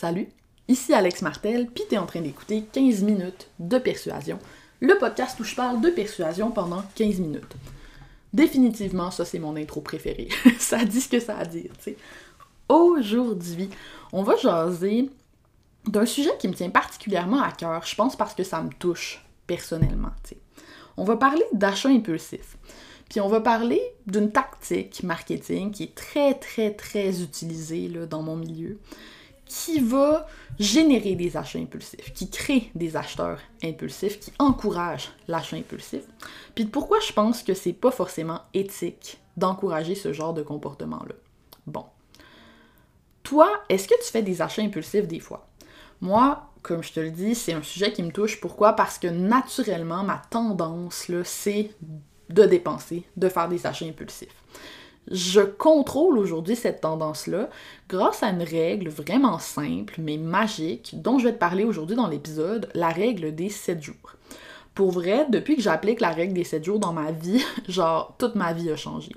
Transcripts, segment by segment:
Salut, ici Alex Martel, puis t'es en train d'écouter 15 minutes de persuasion, le podcast où je parle de persuasion pendant 15 minutes. Définitivement, ça c'est mon intro préféré. ça dit ce que ça a à dire, tu. Aujourd'hui, on va jaser d'un sujet qui me tient particulièrement à cœur, je pense parce que ça me touche personnellement, tu. On va parler d'achat impulsif. Puis on va parler d'une tactique marketing qui est très, très, très utilisée dans mon milieu, qui va générer des achats impulsifs, qui crée des acheteurs impulsifs, qui encourage l'achat impulsif. Puis pourquoi je pense que c'est pas forcément éthique d'encourager ce genre de comportement-là? Bon. Toi, est-ce que tu fais des achats impulsifs des fois? Moi, comme je te le dis, c'est un sujet qui me touche. Pourquoi? Parce que naturellement, ma tendance, c'est de dépenser, de faire des achats impulsifs. Je contrôle aujourd'hui cette tendance-là grâce à une règle vraiment simple mais magique dont je vais te parler aujourd'hui dans l'épisode, la règle des 7 jours. Pour vrai, depuis que j'applique la règle des 7 jours dans ma vie, genre toute ma vie a changé.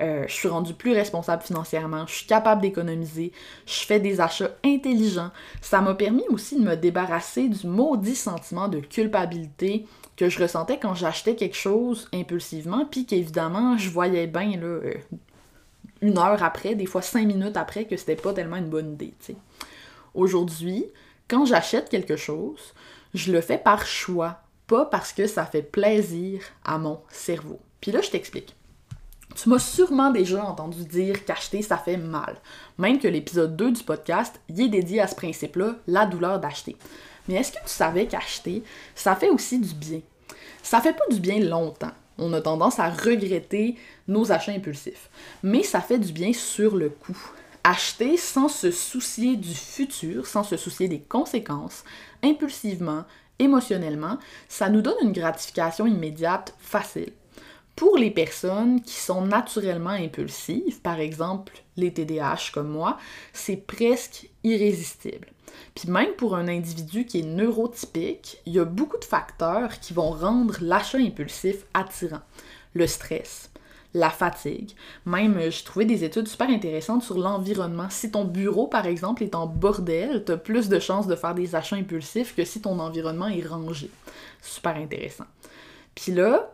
Euh, je suis rendue plus responsable financièrement, je suis capable d'économiser, je fais des achats intelligents. Ça m'a permis aussi de me débarrasser du maudit sentiment de culpabilité que je ressentais quand j'achetais quelque chose impulsivement, puis qu'évidemment, je voyais bien euh, une heure après, des fois cinq minutes après, que c'était pas tellement une bonne idée. Aujourd'hui, quand j'achète quelque chose, je le fais par choix, pas parce que ça fait plaisir à mon cerveau. Puis là, je t'explique. Tu m'as sûrement déjà entendu dire qu'acheter, ça fait mal. Même que l'épisode 2 du podcast y est dédié à ce principe-là, la douleur d'acheter. Mais est-ce que tu savais qu'acheter, ça fait aussi du bien? Ça fait pas du bien longtemps. On a tendance à regretter nos achats impulsifs. Mais ça fait du bien sur le coup. Acheter sans se soucier du futur, sans se soucier des conséquences, impulsivement, émotionnellement, ça nous donne une gratification immédiate facile. Pour les personnes qui sont naturellement impulsives, par exemple les TDAH comme moi, c'est presque irrésistible. Puis même pour un individu qui est neurotypique, il y a beaucoup de facteurs qui vont rendre l'achat impulsif attirant. Le stress, la fatigue. Même, euh, j'ai trouvé des études super intéressantes sur l'environnement. Si ton bureau, par exemple, est en bordel, tu as plus de chances de faire des achats impulsifs que si ton environnement est rangé. Super intéressant. Puis là,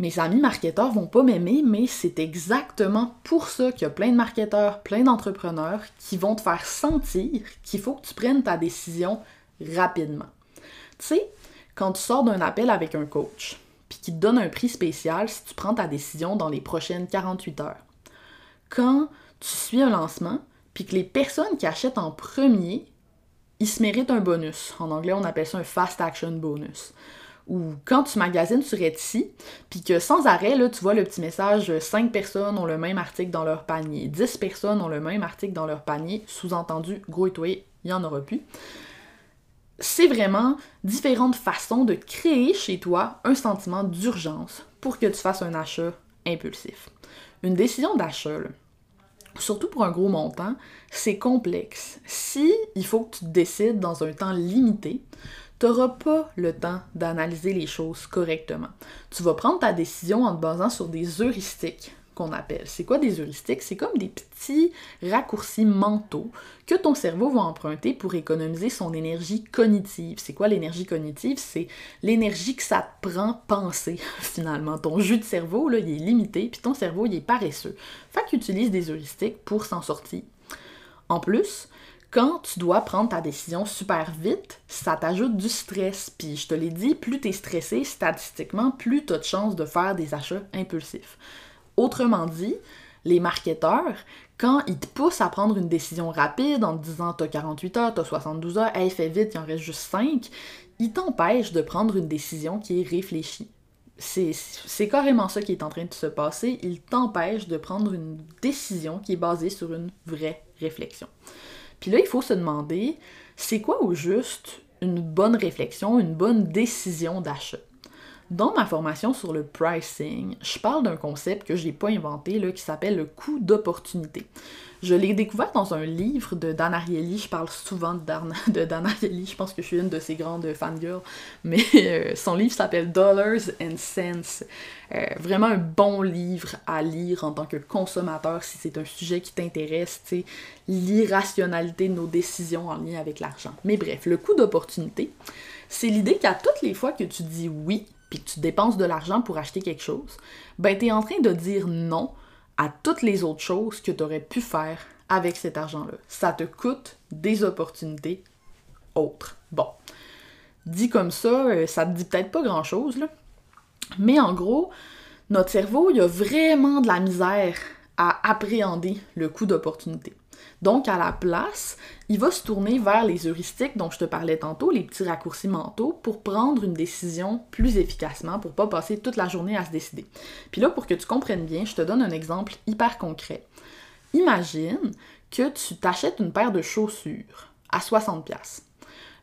mes amis marketeurs vont pas m'aimer, mais c'est exactement pour ça qu'il y a plein de marketeurs, plein d'entrepreneurs qui vont te faire sentir qu'il faut que tu prennes ta décision rapidement. Tu sais, quand tu sors d'un appel avec un coach, puis qu'il te donne un prix spécial si tu prends ta décision dans les prochaines 48 heures. Quand tu suis un lancement, puis que les personnes qui achètent en premier, ils se méritent un bonus. En anglais, on appelle ça un fast action bonus ou quand tu magasines sur Etsy, puis que sans arrêt, là, tu vois le petit message 5 personnes ont le même article dans leur panier, 10 personnes ont le même article dans leur panier, sous-entendu, gros et il n'y en aura plus. C'est vraiment différentes façons de créer chez toi un sentiment d'urgence pour que tu fasses un achat impulsif. Une décision d'achat, surtout pour un gros montant, c'est complexe. Si il faut que tu décides dans un temps limité, tu n'auras pas le temps d'analyser les choses correctement. Tu vas prendre ta décision en te basant sur des heuristiques qu'on appelle. C'est quoi des heuristiques? C'est comme des petits raccourcis mentaux que ton cerveau va emprunter pour économiser son énergie cognitive. C'est quoi l'énergie cognitive? C'est l'énergie que ça te prend penser, finalement. Ton jus de cerveau, là, il est limité, puis ton cerveau, il est paresseux. Fait qu'il utilise des heuristiques pour s'en sortir. En plus, quand tu dois prendre ta décision super vite, ça t'ajoute du stress. Puis je te l'ai dit, plus tu es stressé, statistiquement, plus tu as de chances de faire des achats impulsifs. Autrement dit, les marketeurs, quand ils te poussent à prendre une décision rapide en te disant t'as 48 heures, t'as 72 heures, hey, fais vite, il en reste juste 5, ils t'empêchent de prendre une décision qui est réfléchie. C'est carrément ça qui est en train de se passer. Ils t'empêchent de prendre une décision qui est basée sur une vraie réflexion. Puis là, il faut se demander, c'est quoi au juste une bonne réflexion, une bonne décision d'achat? Dans ma formation sur le pricing, je parle d'un concept que je n'ai pas inventé là, qui s'appelle le coût d'opportunité. Je l'ai découvert dans un livre de Dan Ariely. Je parle souvent de Dan, Ariely. Je pense que je suis une de ses grandes fangirls. Mais euh, son livre s'appelle Dollars and Cents. Euh, vraiment un bon livre à lire en tant que consommateur si c'est un sujet qui t'intéresse, l'irrationalité de nos décisions en lien avec l'argent. Mais bref, le coût d'opportunité, c'est l'idée qu'à toutes les fois que tu dis oui, puis que tu dépenses de l'argent pour acheter quelque chose, ben tu es en train de dire non à toutes les autres choses que tu aurais pu faire avec cet argent-là. Ça te coûte des opportunités autres. Bon. Dit comme ça, euh, ça te dit peut-être pas grand-chose, là. Mais en gros, notre cerveau, il a vraiment de la misère à appréhender le coût d'opportunité. Donc, à la place, il va se tourner vers les heuristiques dont je te parlais tantôt, les petits raccourcis mentaux, pour prendre une décision plus efficacement, pour pas passer toute la journée à se décider. Puis là, pour que tu comprennes bien, je te donne un exemple hyper concret. Imagine que tu t'achètes une paire de chaussures à 60$.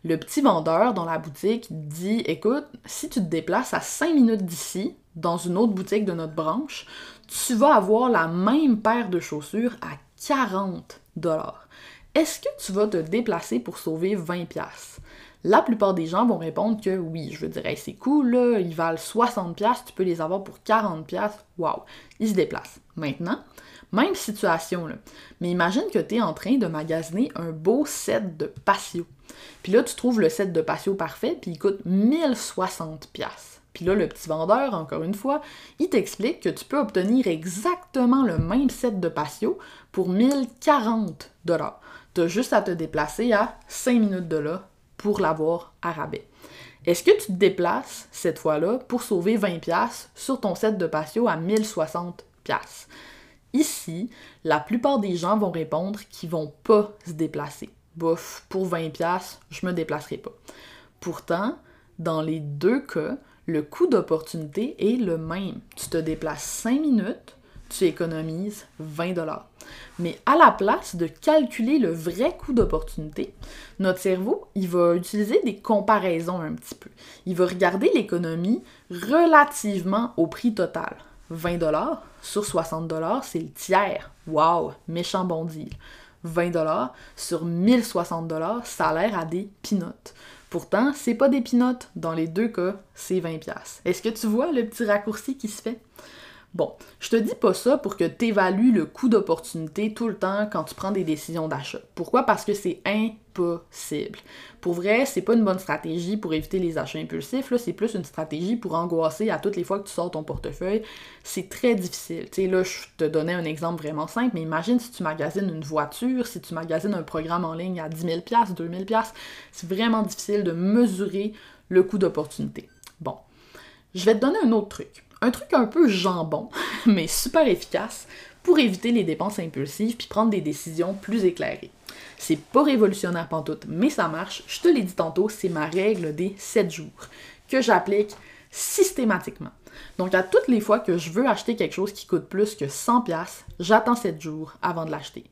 Le petit vendeur dans la boutique dit Écoute, si tu te déplaces à 5 minutes d'ici, dans une autre boutique de notre branche, tu vas avoir la même paire de chaussures à 40 dollars. Est-ce que tu vas te déplacer pour sauver 20 pièces La plupart des gens vont répondre que oui, je veux dire, c'est cool, ils valent 60 pièces, tu peux les avoir pour 40 pièces. Waouh, ils se déplacent. Maintenant, même situation. Mais imagine que tu es en train de magasiner un beau set de patio. Puis là, tu trouves le set de patio parfait, puis il coûte 1060 pièces. Puis là, le petit vendeur, encore une fois, il t'explique que tu peux obtenir exactement le même set de patio pour 1040 dollars. Tu juste à te déplacer à 5 minutes de là pour l'avoir à rabais. Est-ce que tu te déplaces cette fois-là pour sauver 20 pièces sur ton set de patio à 1060 pièces Ici, la plupart des gens vont répondre qu'ils vont pas se déplacer. Bof, pour 20 pièces, je me déplacerai pas. Pourtant, dans les deux cas, le coût d'opportunité est le même. Tu te déplaces 5 minutes, tu économises 20 dollars. Mais à la place de calculer le vrai coût d'opportunité, notre cerveau, il va utiliser des comparaisons un petit peu. Il va regarder l'économie relativement au prix total. 20 dollars sur 60 dollars, c'est le tiers. Wow, méchant bon deal. 20 dollars sur 1060 dollars, ça a l'air à des pinottes. Pourtant, c'est pas des pinottes. Dans les deux cas, c'est 20$. Est-ce que tu vois le petit raccourci qui se fait? Bon, je te dis pas ça pour que tu évalues le coût d'opportunité tout le temps quand tu prends des décisions d'achat. Pourquoi? Parce que c'est impossible. Pour vrai, c'est pas une bonne stratégie pour éviter les achats impulsifs, c'est plus une stratégie pour angoisser à toutes les fois que tu sors ton portefeuille. C'est très difficile. Tu sais, là, je te donnais un exemple vraiment simple, mais imagine si tu magasines une voiture, si tu magasines un programme en ligne à 10 000 2 000 c'est vraiment difficile de mesurer le coût d'opportunité. Bon, je vais te donner un autre truc un truc un peu jambon, mais super efficace pour éviter les dépenses impulsives puis prendre des décisions plus éclairées. C'est pas révolutionnaire pantoute, mais ça marche. Je te l'ai dit tantôt, c'est ma règle des 7 jours que j'applique systématiquement. Donc à toutes les fois que je veux acheter quelque chose qui coûte plus que 100 pièces, j'attends 7 jours avant de l'acheter.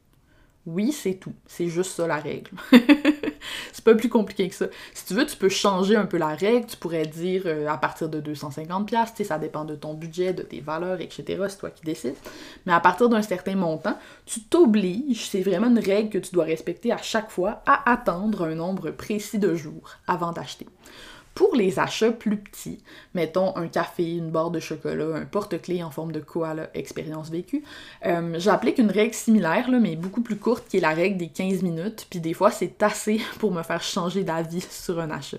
Oui, c'est tout. C'est juste ça la règle. pas plus compliqué que ça. Si tu veux, tu peux changer un peu la règle. Tu pourrais dire euh, à partir de 250$, tu sais, ça dépend de ton budget, de tes valeurs, etc. C'est toi qui décides. Mais à partir d'un certain montant, tu t'obliges, c'est vraiment une règle que tu dois respecter à chaque fois, à attendre un nombre précis de jours avant d'acheter. Pour les achats plus petits, mettons un café, une barre de chocolat, un porte-clés en forme de koala expérience vécue, euh, j'applique une règle similaire, là, mais beaucoup plus courte, qui est la règle des 15 minutes, puis des fois c'est assez pour me faire changer d'avis sur un achat.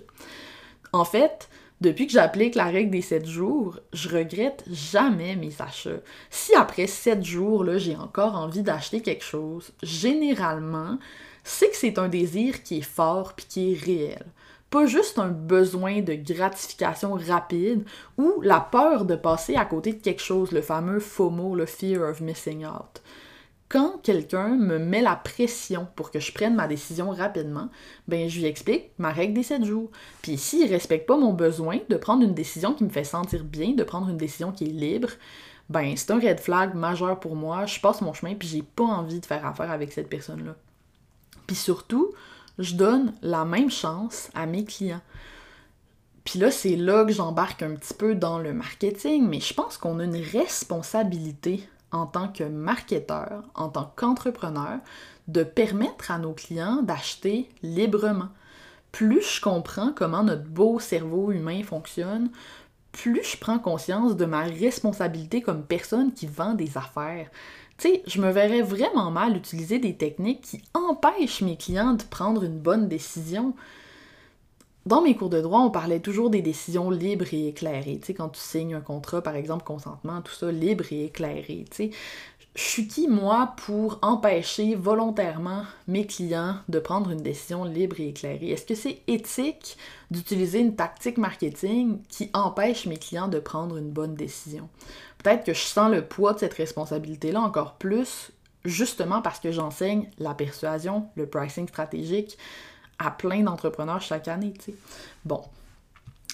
En fait, depuis que j'applique la règle des 7 jours, je regrette jamais mes achats. Si après 7 jours, là, j'ai encore envie d'acheter quelque chose, généralement, c'est que c'est un désir qui est fort puis qui est réel pas juste un besoin de gratification rapide ou la peur de passer à côté de quelque chose, le fameux FOMO, le fear of missing out. Quand quelqu'un me met la pression pour que je prenne ma décision rapidement, ben je lui explique ma règle des 7 jours. Puis s'il respecte pas mon besoin de prendre une décision qui me fait sentir bien, de prendre une décision qui est libre, ben c'est un red flag majeur pour moi, je passe mon chemin puis j'ai pas envie de faire affaire avec cette personne-là. Puis surtout, je donne la même chance à mes clients. Puis là, c'est là que j'embarque un petit peu dans le marketing, mais je pense qu'on a une responsabilité en tant que marketeur, en tant qu'entrepreneur, de permettre à nos clients d'acheter librement. Plus je comprends comment notre beau cerveau humain fonctionne, plus je prends conscience de ma responsabilité comme personne qui vend des affaires. Tu sais, je me verrais vraiment mal utiliser des techniques qui empêchent mes clients de prendre une bonne décision. Dans mes cours de droit, on parlait toujours des décisions libres et éclairées. Tu sais, quand tu signes un contrat, par exemple, consentement, tout ça, libre et éclairé. Tu sais, je suis qui, moi, pour empêcher volontairement mes clients de prendre une décision libre et éclairée? Est-ce que c'est éthique d'utiliser une tactique marketing qui empêche mes clients de prendre une bonne décision? Peut-être que je sens le poids de cette responsabilité-là encore plus, justement parce que j'enseigne la persuasion, le pricing stratégique à plein d'entrepreneurs chaque année, tu sais. Bon.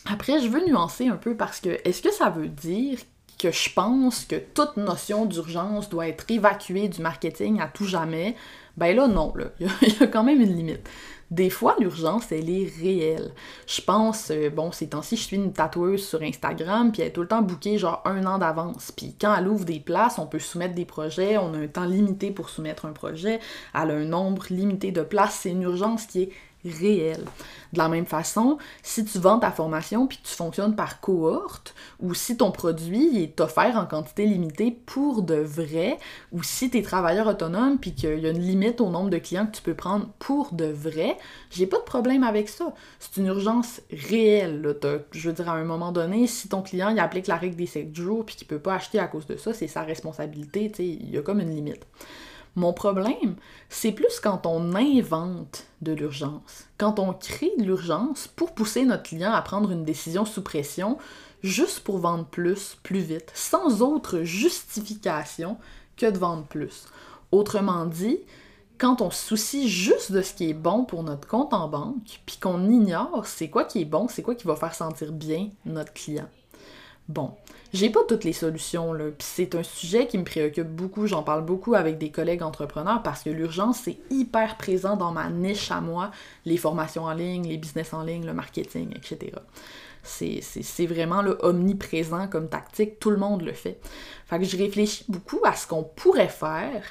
Après, je veux nuancer un peu parce que est-ce que ça veut dire que je pense que toute notion d'urgence doit être évacuée du marketing à tout jamais, ben là, non, là. Il y a quand même une limite. Des fois, l'urgence, elle est réelle. Je pense, euh, bon, ces temps-ci, je suis une tatoueuse sur Instagram, puis elle est tout le temps bookée genre un an d'avance. Puis quand elle ouvre des places, on peut soumettre des projets, on a un temps limité pour soumettre un projet, elle a un nombre limité de places, c'est une urgence qui est réel. De la même façon, si tu vends ta formation puis tu fonctionnes par cohorte, ou si ton produit est offert en quantité limitée pour de vrai, ou si tu es travailleur autonome puis qu'il y a une limite au nombre de clients que tu peux prendre pour de vrai, j'ai pas de problème avec ça. C'est une urgence réelle. Je veux dire, à un moment donné, si ton client il applique la règle des 7 jours puis qu'il peut pas acheter à cause de ça, c'est sa responsabilité, il y a comme une limite. Mon problème, c'est plus quand on invente de l'urgence, quand on crée de l'urgence pour pousser notre client à prendre une décision sous pression, juste pour vendre plus, plus vite, sans autre justification que de vendre plus. Autrement dit, quand on se soucie juste de ce qui est bon pour notre compte en banque, puis qu'on ignore c'est quoi qui est bon, c'est quoi qui va faire sentir bien notre client. Bon, j'ai pas toutes les solutions, là, puis c'est un sujet qui me préoccupe beaucoup, j'en parle beaucoup avec des collègues entrepreneurs parce que l'urgence, c'est hyper présent dans ma niche à moi, les formations en ligne, les business en ligne, le marketing, etc. C'est vraiment le omniprésent comme tactique, tout le monde le fait. Fait que je réfléchis beaucoup à ce qu'on pourrait faire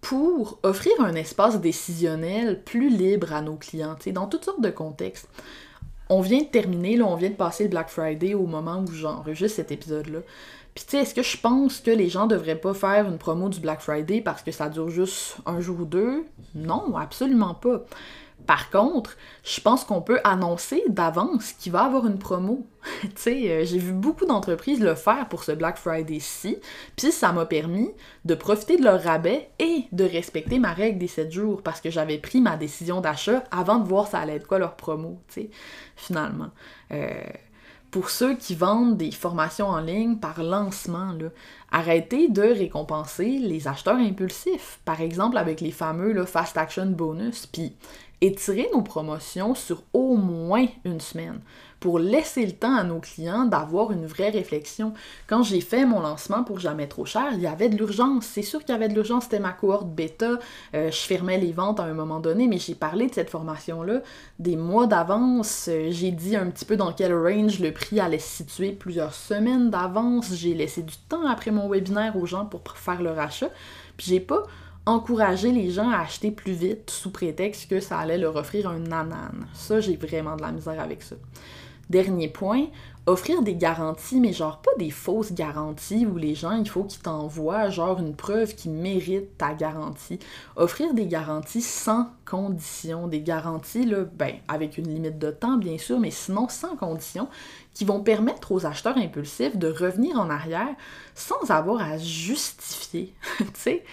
pour offrir un espace décisionnel plus libre à nos clients, dans toutes sortes de contextes on vient de terminer, là, on vient de passer le Black Friday au moment où j'enregistre cet épisode-là. Puis tu sais, est-ce que je pense que les gens devraient pas faire une promo du Black Friday parce que ça dure juste un jour ou deux? Non, absolument pas. Par contre, je pense qu'on peut annoncer d'avance qu'il va avoir une promo. tu euh, j'ai vu beaucoup d'entreprises le faire pour ce Black Friday-ci, puis ça m'a permis de profiter de leur rabais et de respecter ma règle des 7 jours parce que j'avais pris ma décision d'achat avant de voir ça allait être quoi leur promo, tu sais, finalement. Euh, pour ceux qui vendent des formations en ligne par lancement, arrêtez de récompenser les acheteurs impulsifs, par exemple avec les fameux là, Fast Action Bonus, puis étirer nos promotions sur au moins une semaine pour laisser le temps à nos clients d'avoir une vraie réflexion. Quand j'ai fait mon lancement pour Jamais trop cher, il y avait de l'urgence. C'est sûr qu'il y avait de l'urgence, c'était ma cohorte bêta. Euh, je fermais les ventes à un moment donné, mais j'ai parlé de cette formation-là des mois d'avance. Euh, j'ai dit un petit peu dans quel range le prix allait se situer plusieurs semaines d'avance. J'ai laissé du temps après mon webinaire aux gens pour faire leur achat. Puis j'ai pas encourager les gens à acheter plus vite sous prétexte que ça allait leur offrir un nanan. Ça, j'ai vraiment de la misère avec ça. Dernier point, offrir des garanties, mais genre pas des fausses garanties où les gens, il faut qu'ils t'envoient genre une preuve qui mérite ta garantie. Offrir des garanties sans condition, des garanties, ben, avec une limite de temps bien sûr, mais sinon sans condition, qui vont permettre aux acheteurs impulsifs de revenir en arrière sans avoir à justifier. tu sais,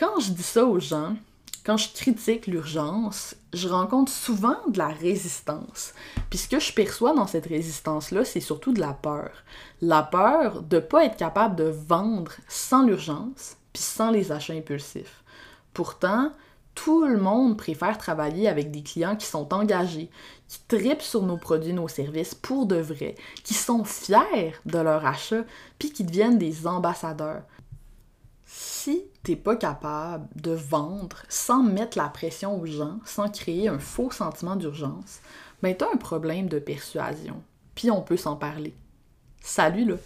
quand je dis ça aux gens, quand je critique l'urgence, je rencontre souvent de la résistance. Puis ce que je perçois dans cette résistance-là, c'est surtout de la peur. La peur de ne pas être capable de vendre sans l'urgence, puis sans les achats impulsifs. Pourtant, tout le monde préfère travailler avec des clients qui sont engagés, qui tripent sur nos produits, nos services pour de vrai, qui sont fiers de leur achat, puis qui deviennent des ambassadeurs si t'es pas capable de vendre sans mettre la pression aux gens, sans créer un faux sentiment d'urgence, ben t'as un problème de persuasion. puis on peut s'en parler. Salut là!